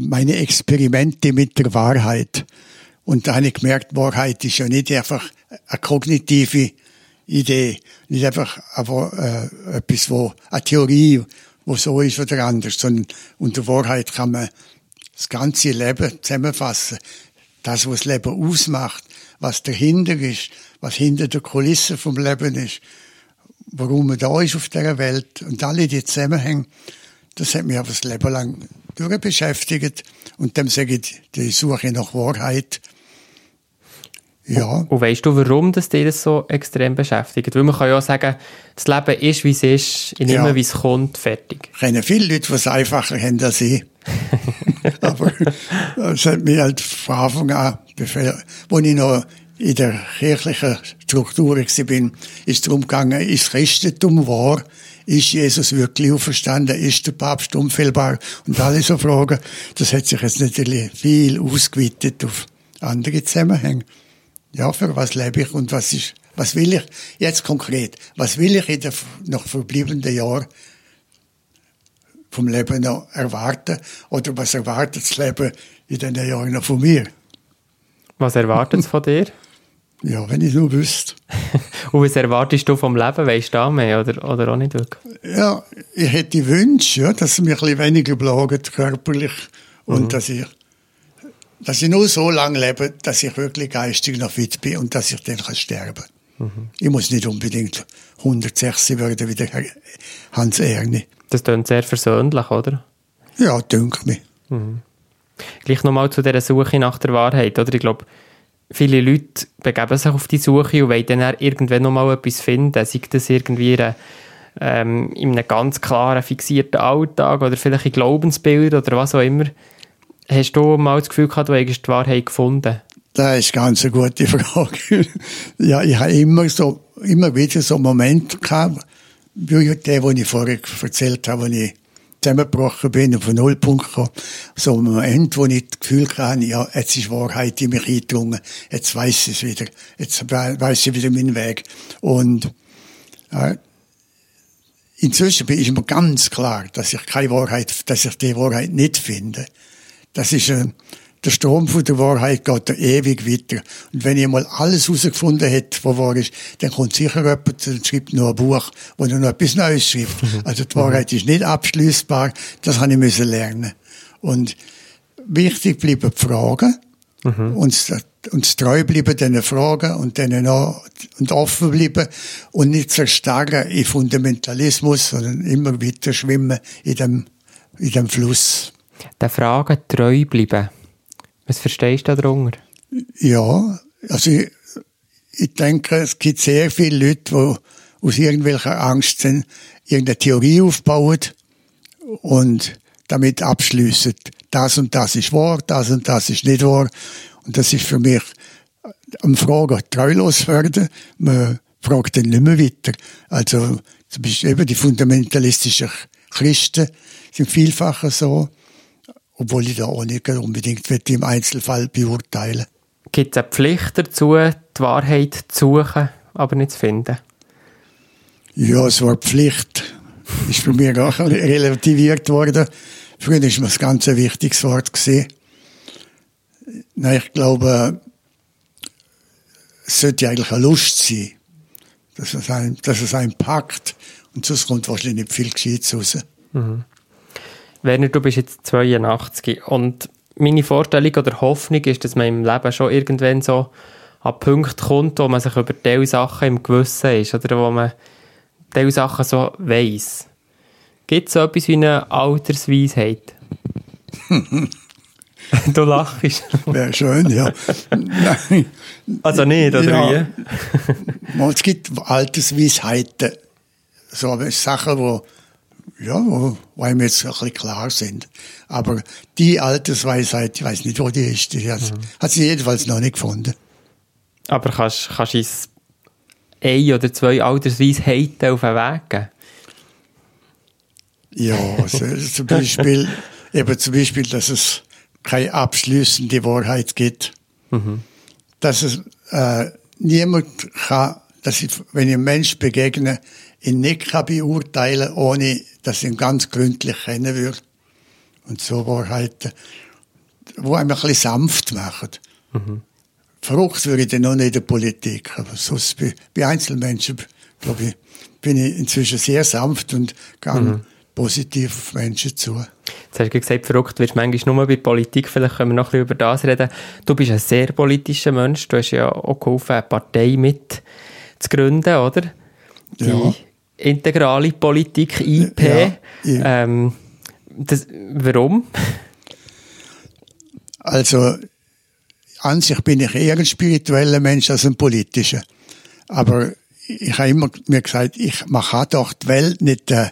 meine Experimente mit der Wahrheit. Und da habe ich gemerkt, Wahrheit ist ja nicht einfach eine kognitive Idee, nicht einfach äh, etwas, wo eine Theorie, wo so ist oder anders, sondern unter Wahrheit kann man das ganze Leben zusammenfassen. Das, was das Leben ausmacht, was dahinter ist, was hinter der Kulisse vom Leben ist, warum man da ist auf der Welt und alle die Zusammenhänge, das hat mich aber das Leben lang beschäftigt und dem sage ich die Suche nach Wahrheit ja. Und, und weißt du, warum das dir das so extrem beschäftigt? Weil man kann ja sagen, das Leben ist, wie es ist, ich nehme, ja. wie es kommt, fertig. Ich kenne viele Leute, die es einfacher haben als ich. Aber es hat mich halt von Anfang an, als ich noch in der kirchlichen Struktur war, ist darum gegangen, ist Christentum wahr? Ist Jesus wirklich auferstanden? Ist der Papst unfehlbar? Und alle so Fragen. Das hat sich jetzt natürlich viel ausgeweitet auf andere Zusammenhänge ja, für was lebe ich und was ist, was will ich jetzt konkret, was will ich in den noch verbliebenen Jahren vom Leben noch erwarten oder was erwartet das Leben in den Jahren noch von mir? Was erwartet es von dir? Ja, wenn ich nur wüsste. und was erwartest du vom Leben? Weißt du da mehr oder, oder auch nicht wirklich? Ja, ich hätte Wünsche, ja, dass es mich ein bisschen weniger plagt, körperlich, und mhm. dass ich dass ich nur so lange lebe, dass ich wirklich geistig noch fit bin und dass ich dann kann sterben kann. Mhm. Ich muss nicht unbedingt 106 werden wie der Hans Erni. Das klingt sehr versöhnlich, oder? Ja, denke mir. Mhm. Gleich nochmal zu dieser Suche nach der Wahrheit, oder? Ich glaube, viele Leute begeben sich auf die Suche und wollen dann irgendwann nochmal etwas finden, sei das irgendwie eine, ähm, in einem ganz klaren, fixierten Alltag oder vielleicht ein Glaubensbild oder was auch immer. Hast du mal das Gefühl gehabt, du hättest die Wahrheit gefunden? Das ist ganz eine gute Frage. ja, ich habe immer so, immer wieder so Momente gehabt, wie der, den ich vorher erzählt habe, wo ich zusammengebrochen bin und von Nullpunkt kam. So ein Moment, wo ich das Gefühl hatte, ja, jetzt ist Wahrheit in mich eingedrungen, jetzt weiß ich es wieder, jetzt weiß ich wieder meinen Weg. Und, äh, inzwischen bin ich mir ganz klar, dass ich keine Wahrheit, dass ich die Wahrheit nicht finde. Das ist äh, der Strom von der Wahrheit geht da ewig weiter. Und wenn ich mal alles herausgefunden hätte, was wahr ist, dann kommt sicher jemand und schreibt noch ein Buch, wo er noch etwas Neues schreibt. Mhm. Also die Wahrheit ist nicht abschließbar. Das habe ich müssen lernen. Und wichtig bleiben die Fragen. Mhm. Und, und treu bleiben diesen Fragen und denen und offen bleiben und nicht zerstarren in Fundamentalismus, sondern immer weiter schwimmen in dem, in dem Fluss der Frage treu bleiben. Was verstehst du darunter? Ja, also ich, ich denke, es gibt sehr viele Leute, die aus irgendwelcher Angst sind, irgendeine Theorie aufbauen und damit abschließen, das und das ist wahr, das und das ist nicht wahr. Und das ist für mich am Fragen treulos werden. Man fragt dann nicht mehr weiter. Also zum Beispiel eben die fundamentalistischen Christen sind vielfacher so obwohl ich da auch nicht unbedingt im Einzelfall beurteilen Gibt es eine Pflicht dazu, die Wahrheit zu suchen, aber nicht zu finden? Ja, es war Pflicht. Ist für mich auch relativiert worden. Früher war mir das ganz ein wichtiges Wort. Gewesen. Nein, ich glaube, es sollte eigentlich eine Lust sein, dass es einen, dass es einen packt. Und sonst kommt wahrscheinlich nicht viel Gescheites raus. Mhm. Werner, du bist jetzt 82 und meine Vorstellung oder Hoffnung ist, dass man im Leben schon irgendwann so an Punkt kommt, wo man sich über diese Sachen im Gewissen ist oder wo man diese Sachen so weiss. Gibt es so etwas wie eine Altersweisheit? du lachst. Wäre schön, ja. Nein. Also nicht, oder ja. wie? es gibt Altersweisheiten, so Sachen, die ja, wo einem jetzt ein bisschen klar sind. Aber die Altersweisheit, ich weiß nicht, wo die ist, die hat, mhm. hat sie jedenfalls noch nicht gefunden. Aber kannst, kannst du uns ein oder zwei Altersweisheiten auf den Weg geben? Ja, also zum Beispiel, eben zum Beispiel, dass es keine abschließende Wahrheit gibt. Mhm. Dass es äh, niemand kann, dass ich, wenn ich einem Menschen begegne, ihn nicht kann beurteilen ohne dass ich ihn ganz gründlich kennen würde. Und so Wahrheiten, wo einem ein bisschen sanft machen. Mhm. Verrückt würde ich dann noch nicht in der Politik, aber sonst bei, bei Einzelmenschen, glaube ich, bin ich inzwischen sehr sanft und gehe mhm. positiv auf Menschen zu. Jetzt hast du gesagt, verrückt wirst du manchmal nur bei Politik, vielleicht können wir noch ein bisschen über das reden. Du bist ein sehr politischer Mensch, du hast ja auch geholfen, eine Partei mit zu gründen, oder? Die ja. Integrale Politik, IP. Ja, ja. Ähm, das, warum? Also, an sich bin ich eher ein spiritueller Mensch als ein politischer. Aber ich habe immer mir gesagt, ich, man kann doch die Welt nicht äh,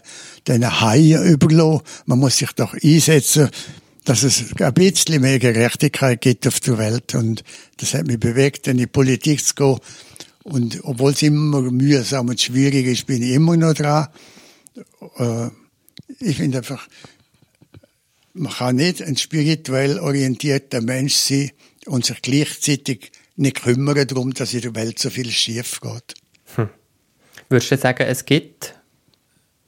den Haien überlassen. Man muss sich doch einsetzen, dass es ein bisschen mehr Gerechtigkeit gibt auf der Welt. Und das hat mich bewegt, in die Politik zu gehen. Und obwohl es immer mühsam und schwierig ist, bin ich immer noch dran. Äh, ich finde einfach, man kann nicht ein spirituell orientierter Mensch sein und sich gleichzeitig nicht kümmern darum, dass in der Welt so viel schief geht. Hm. Würdest du sagen, es gibt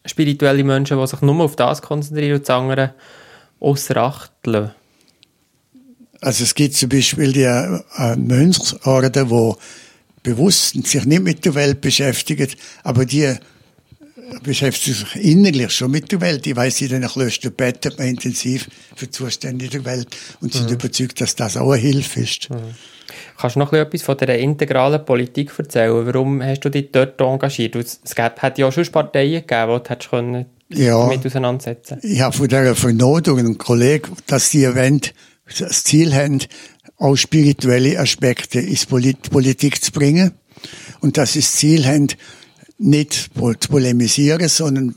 spirituelle Menschen, die sich nur auf das konzentrieren und das andere außer Acht lassen? Also es gibt zum Beispiel die äh, Mönchsorden, die bewusst sich nicht mit der Welt beschäftigen, aber die beschäftigt sich innerlich schon mit der Welt. Ich weiß, in den Klöstern betet man intensiv für die Zustände der Welt und sind mhm. überzeugt, dass das auch eine Hilfe ist. Mhm. Kannst du noch etwas von der integralen Politik erzählen? Warum hast du dich dort engagiert? Es hat ja auch schon Parteien gegeben, die du können ja, damit auseinandersetzen Ich habe von dieser Vernodung einen Kollegen, dass sie Event das Ziel haben, auch spirituelle Aspekte ins Politik zu bringen und dass sie das Ziel haben, nicht zu polemisieren, sondern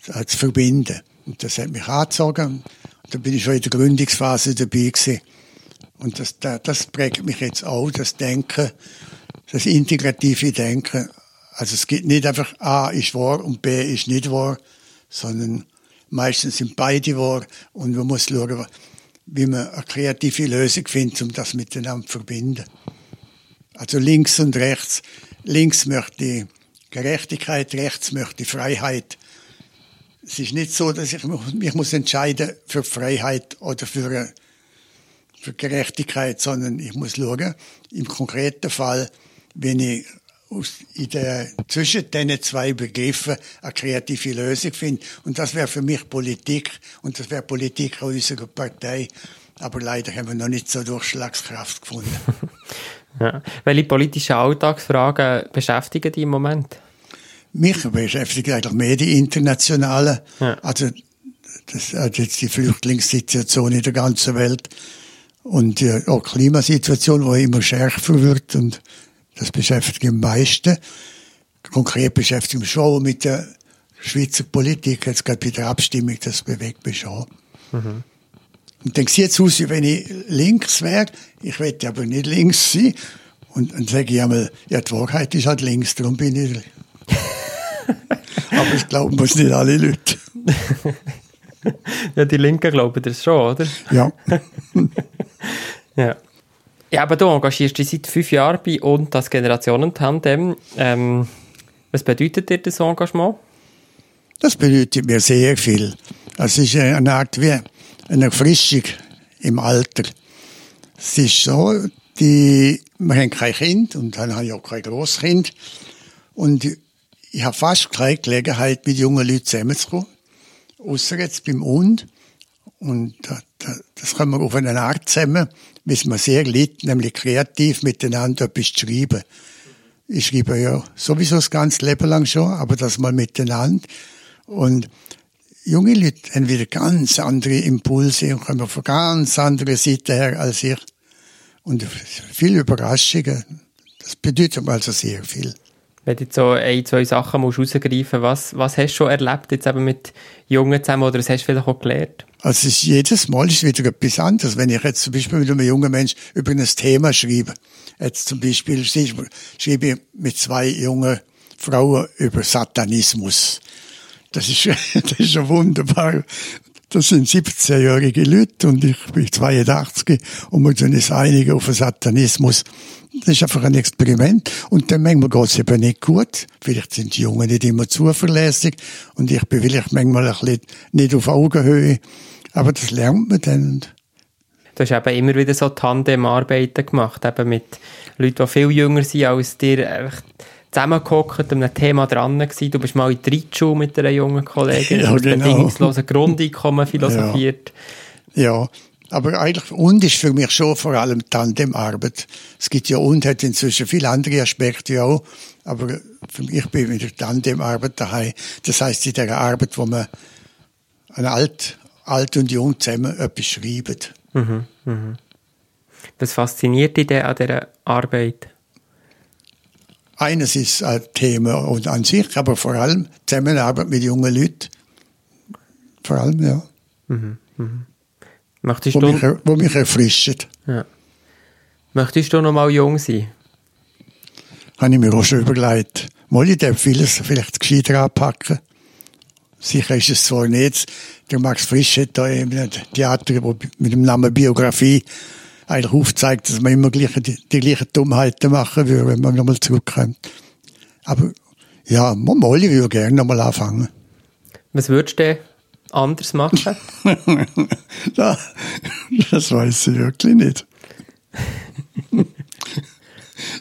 zu verbinden. Und das hat mich angezogen. Da bin ich schon in der Gründungsphase dabei gewesen. Und das, das prägt mich jetzt auch, das Denken, das integrative Denken. Also es gibt nicht einfach A ist wahr und B ist nicht wahr, sondern meistens sind beide wahr und man muss schauen, wie man eine kreative Lösung findet, um das miteinander zu verbinden. Also links und rechts. Links möchte Gerechtigkeit, rechts möchte Freiheit. Es ist nicht so, dass ich mich muss entscheiden für Freiheit oder für, für Gerechtigkeit, sondern ich muss schauen, im konkreten Fall, wenn ich aus, in der, zwischen diesen zwei Begriffen eine kreative Lösung finde. Und das wäre für mich Politik und das wäre Politik unserer Partei. Aber leider haben wir noch nicht so Durchschlagskraft gefunden. ja. Welche politischen Alltagsfragen beschäftigen dich im Moment? Mich beschäftigt eigentlich mehr die internationalen, ja. also das, also jetzt die Flüchtlingssituation in der ganzen Welt und die auch Klimasituation, die immer schärfer wird und das beschäftigt am meisten. Konkret beschäftigt mich schon mit der Schweizer Politik, jetzt gerade bei der Abstimmung, das bewegt mich schon. Mhm. Und dann sieht es aus, wie wenn ich links wäre. Ich wette aber nicht links sein. Und dann sage ich einmal, ja, die Wahrheit ist halt links, darum bin ich aber ich glaube, muss nicht alle Leute. ja, die Linken glauben das schon, oder? Ja. ja. Ja, aber du engagierst dich seit fünf Jahren bei und das Generationentandem. Ähm, was bedeutet dir das Engagement? Das bedeutet mir sehr viel. Es ist eine Art wie eine Erfrischung im Alter. Es ist so, die, wir haben kein Kind und dann habe ich auch kein Großkind. Und ich habe fast keine Gelegenheit, mit jungen Leuten zusammenzukommen. Außer jetzt beim Und. Und das können wir auf eine Art zusammen, wie man sehr liebt, nämlich kreativ miteinander etwas schreiben. Ich schreibe ja sowieso das ganze Leben lang schon, aber das mal miteinander. Und junge Leute haben wieder ganz andere Impulse und kommen von ganz anderen Seiten her als ich. Und viele Überraschungen. Das bedeutet also sehr viel. Wenn du jetzt so ein, zwei Sachen musst rausgreifen was, was hast du schon erlebt jetzt eben mit Jungen zusammen oder was hast du vielleicht auch gelernt? Also ist, jedes Mal ist wieder etwas anderes. Wenn ich jetzt zum Beispiel mit einem jungen Mensch über ein Thema schreibe, jetzt zum Beispiel schreibe ich mit zwei jungen Frauen über Satanismus. Das ist, das ist schon wunderbar. Das sind 17-jährige Leute und ich bin 82 und wir sind uns einig auf den Satanismus. Das ist einfach ein Experiment. Und dann manchmal geht es eben nicht gut. Vielleicht sind die Jungen nicht immer zuverlässig und ich bin vielleicht manchmal ein bisschen nicht auf Augenhöhe. Aber das lernt man dann. Du hast eben immer wieder so Tandem-Arbeiten gemacht, eben mit Leuten, die viel jünger sind als dir, zusammengehockt, an einem Thema dran gewesen. Du bist mal in die Reitschule mit einer jungen Kollegin, Ja, ja, das genau. bedingungslose Grundeinkommen philosophiert. Ja, aber eigentlich, und ist für mich schon vor allem Tandemarbeit. Es gibt ja und hat inzwischen viele andere Aspekte auch, aber für mich, ich bin mit der Tandemarbeit daheim. Das heißt in der Arbeit, wo man an alt, alt und jung zusammen etwas schreibt. Was fasziniert dich an dieser Arbeit? Eines ist ein Thema und an sich, aber vor allem Zusammenarbeit mit jungen Leuten. Vor allem, ja. Möchtest Wo du, mich, wo mich erfrischt. ja. Möchtest du noch mal jung sein? Habe ich mir auch schon überlegt. Mal, ich darf vieles vielleicht gescheiter anpacken. Sicher ist es zwar nicht. Der Max Frisch hat da eben ein Theater, mit dem Namen Biografie eigentlich aufzeigt, dass man immer gleiche, die, die gleichen Dummheiten machen würde, wenn man nochmal zurückkommt. Aber ja, mal, ich würde gerne nochmal anfangen. Was würdest du anders machen? Ja, das weiß ich wirklich nicht.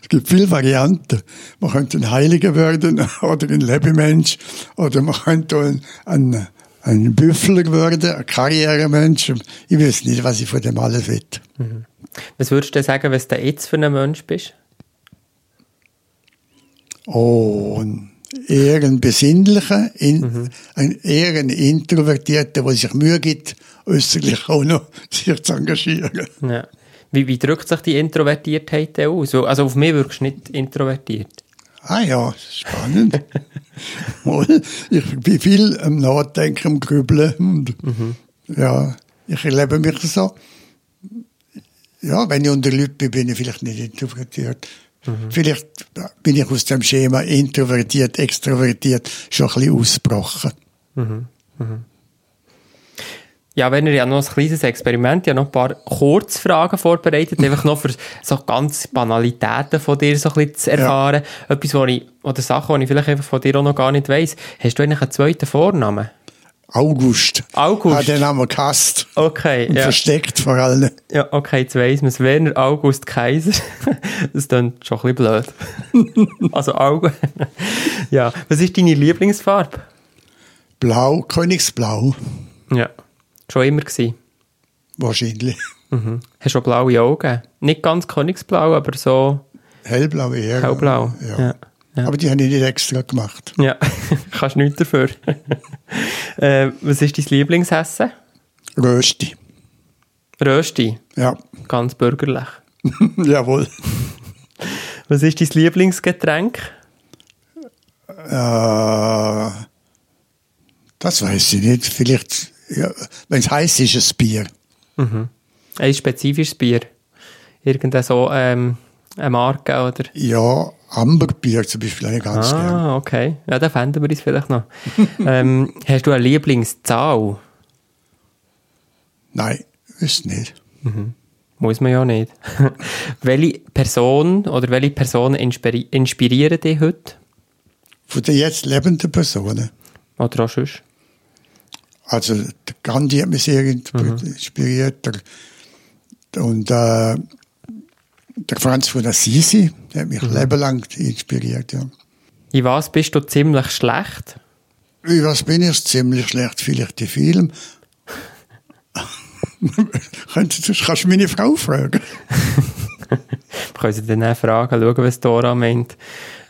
Es gibt viele Varianten. Man könnte ein Heiliger werden oder ein Lebemensch oder man könnte ein, ein, ein Büffler werden, ein Karrieremensch. Ich weiß nicht, was ich von dem alles will. Was würdest du sagen, was du jetzt für ein Mensch bist? Oh, ein eher ein besinnlicher, in, ein eher ein Introvertierter, der sich Mühe gibt, äußerlich auch noch sich zu engagieren. Ja. Wie, wie drückt sich die Introvertiertheit aus? Also auf mich wirkst du nicht introvertiert. Ah ja, spannend. Ich bin viel am Nachdenken, am Grübeln. Und, Ja, ich erlebe mich so. Ja, wenn ich unter Leuten bin, bin ich vielleicht nicht introvertiert. Vielleicht bin ich aus dem Schema introvertiert, extrovertiert schon ein bisschen ausgebrochen. Ja, wenn ihr ja noch ein kleines Experiment, ja noch ein paar Kurzfragen vorbereitet, einfach noch für so ganz Banalitäten von dir so ein bisschen zu erfahren. Etwas, wo ich, oder Sachen, die ich vielleicht einfach von dir auch noch gar nicht weiss. Hast du eigentlich einen zweiten Vornamen? August. August. Hat den haben wir gehasst. Okay, Und ja. versteckt vor allem. Ja, okay, jetzt weiss man es. Werner August Kaiser. das klingt schon ein bisschen blöd. also Augen. ja. Was ist deine Lieblingsfarbe? Blau, Königsblau. Ja. Schon immer gewesen. Wahrscheinlich. Hast du auch blaue Augen? Nicht ganz Königsblau, aber so Hellblau eher. hellblau. Ja. Ja. ja. Aber die habe ich nicht extra gemacht. Ja, kannst nichts dafür. äh, was ist dein Lieblingsessen? Rösti. Rösti. Ja. Ganz bürgerlich. Jawohl. Was ist dein Lieblingsgetränk? Äh, das weiß ich nicht. Vielleicht, ja, wenn es heiß ist, ein Bier. Ein spezifisches Bier. Irgendeine so, ähm, eine Marke oder? Ja, Amberbier zum Beispiel habe ich ganz gern. Ah, okay. Ja, da fänden wir uns vielleicht noch. ähm, hast du eine Lieblingszahl? Nein, ist nicht. Muss man ja nicht. welche Person oder welche Personen inspiri inspirieren dich heute? Von den jetzt lebenden Personen. Oder auch sonst? Also, der Gandhi hat mich sehr inspiriert. Der, und äh, der Franz von Assisi, der hat mich lebenlang inspiriert. Ja. In was bist du ziemlich schlecht? Wie was bin ich? Ziemlich schlecht, vielleicht die Film. Kannst du meine Frau fragen? Wir können sie dann auch fragen, schauen, was Dora meint.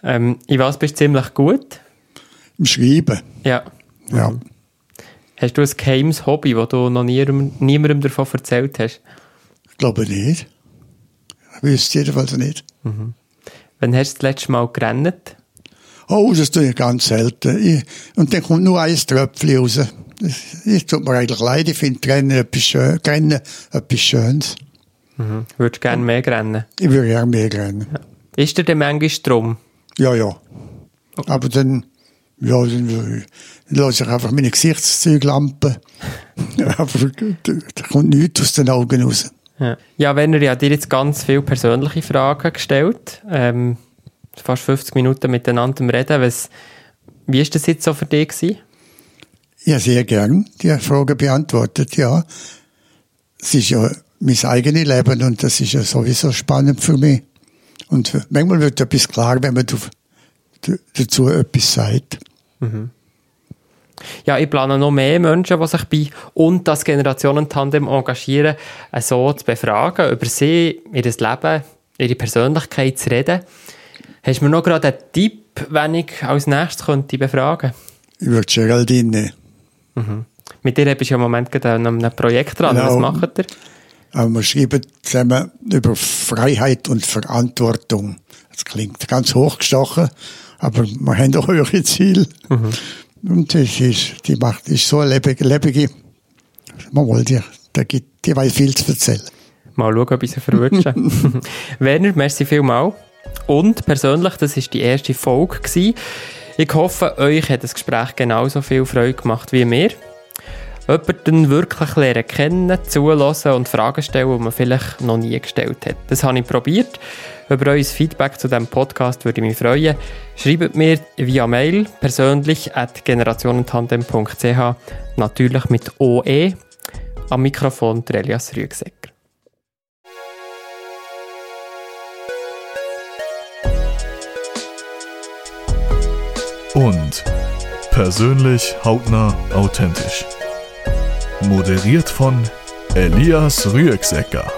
Ähm, in was bist du ziemlich gut? Im Schreiben. Ja. Ja. Hast du ein geheimes Hobby, das du noch niemandem, niemandem davon erzählt hast? Ich glaube nicht. Ich wüsste jedenfalls nicht. Wann hast du das letzte Mal gerannt? Oh, das tue ich ganz selten. Ich, und dann kommt nur ein Tröpfchen raus. Das tut mir eigentlich leid. Ich finde Rennen etwas, schön, Rennen etwas Schönes. Mhm. Würdest du gerne mehr rennen? Ich würde gerne mehr rennen. Ist dir denn manchmal drum? Ja, ja. Aber dann Ja, dann lasse ich einfach meine Gesichtszeuglampe. aber da kommt nichts aus den Augen raus. Ja, ja Werner, ich habe dir jetzt ganz viele persönliche Fragen gestellt. Ähm, fast 50 Minuten miteinander reden. Was, wie war das jetzt so für dich? Gewesen? Ja, sehr gern die Frage beantwortet, ja. Es ist ja mein eigenes Leben und das ist ja sowieso spannend für mich. Und manchmal wird etwas klar, wenn man dazu etwas sagt. Mhm. Ja, ich plane noch mehr Menschen, die sich bei und das Generationentandem engagieren, so zu befragen, über sie, ihr Leben, ihre Persönlichkeit zu reden. Hast du mir noch gerade einen Tipp, wenn ich als nächstes könnte befragen könnte? Über Geraldine. Mhm. Mit dir bist du ja im Moment gerade an einem Projekt dran. Genau. Was macht ihr? Aber wir schreiben zusammen über Freiheit und Verantwortung. Das klingt ganz hochgestochen, aber wir haben auch höhere Ziele. Mhm. Und das ist, die macht, ist so eine lebige man wollte, die, die, die weiß viel zu erzählen. Mal schauen, ob ich sie verwünschen. Werner, merci vielmals. Und persönlich, das war die erste Folge. Gewesen. Ich hoffe, euch hat das Gespräch genauso viel Freude gemacht wie mir. Jemanden wirklich lernen kennen, zulassen und Fragen stellen, die man vielleicht noch nie gestellt hat. Das habe ich probiert. Über euer Feedback zu diesem Podcast würde ich mich freuen. Schreibt mir via Mail persönlich at generationentandem.ch natürlich mit OE. Am Mikrofon der Elias Rüegsecker. und persönlich, hautnah, authentisch. Moderiert von Elias Rüegsecker.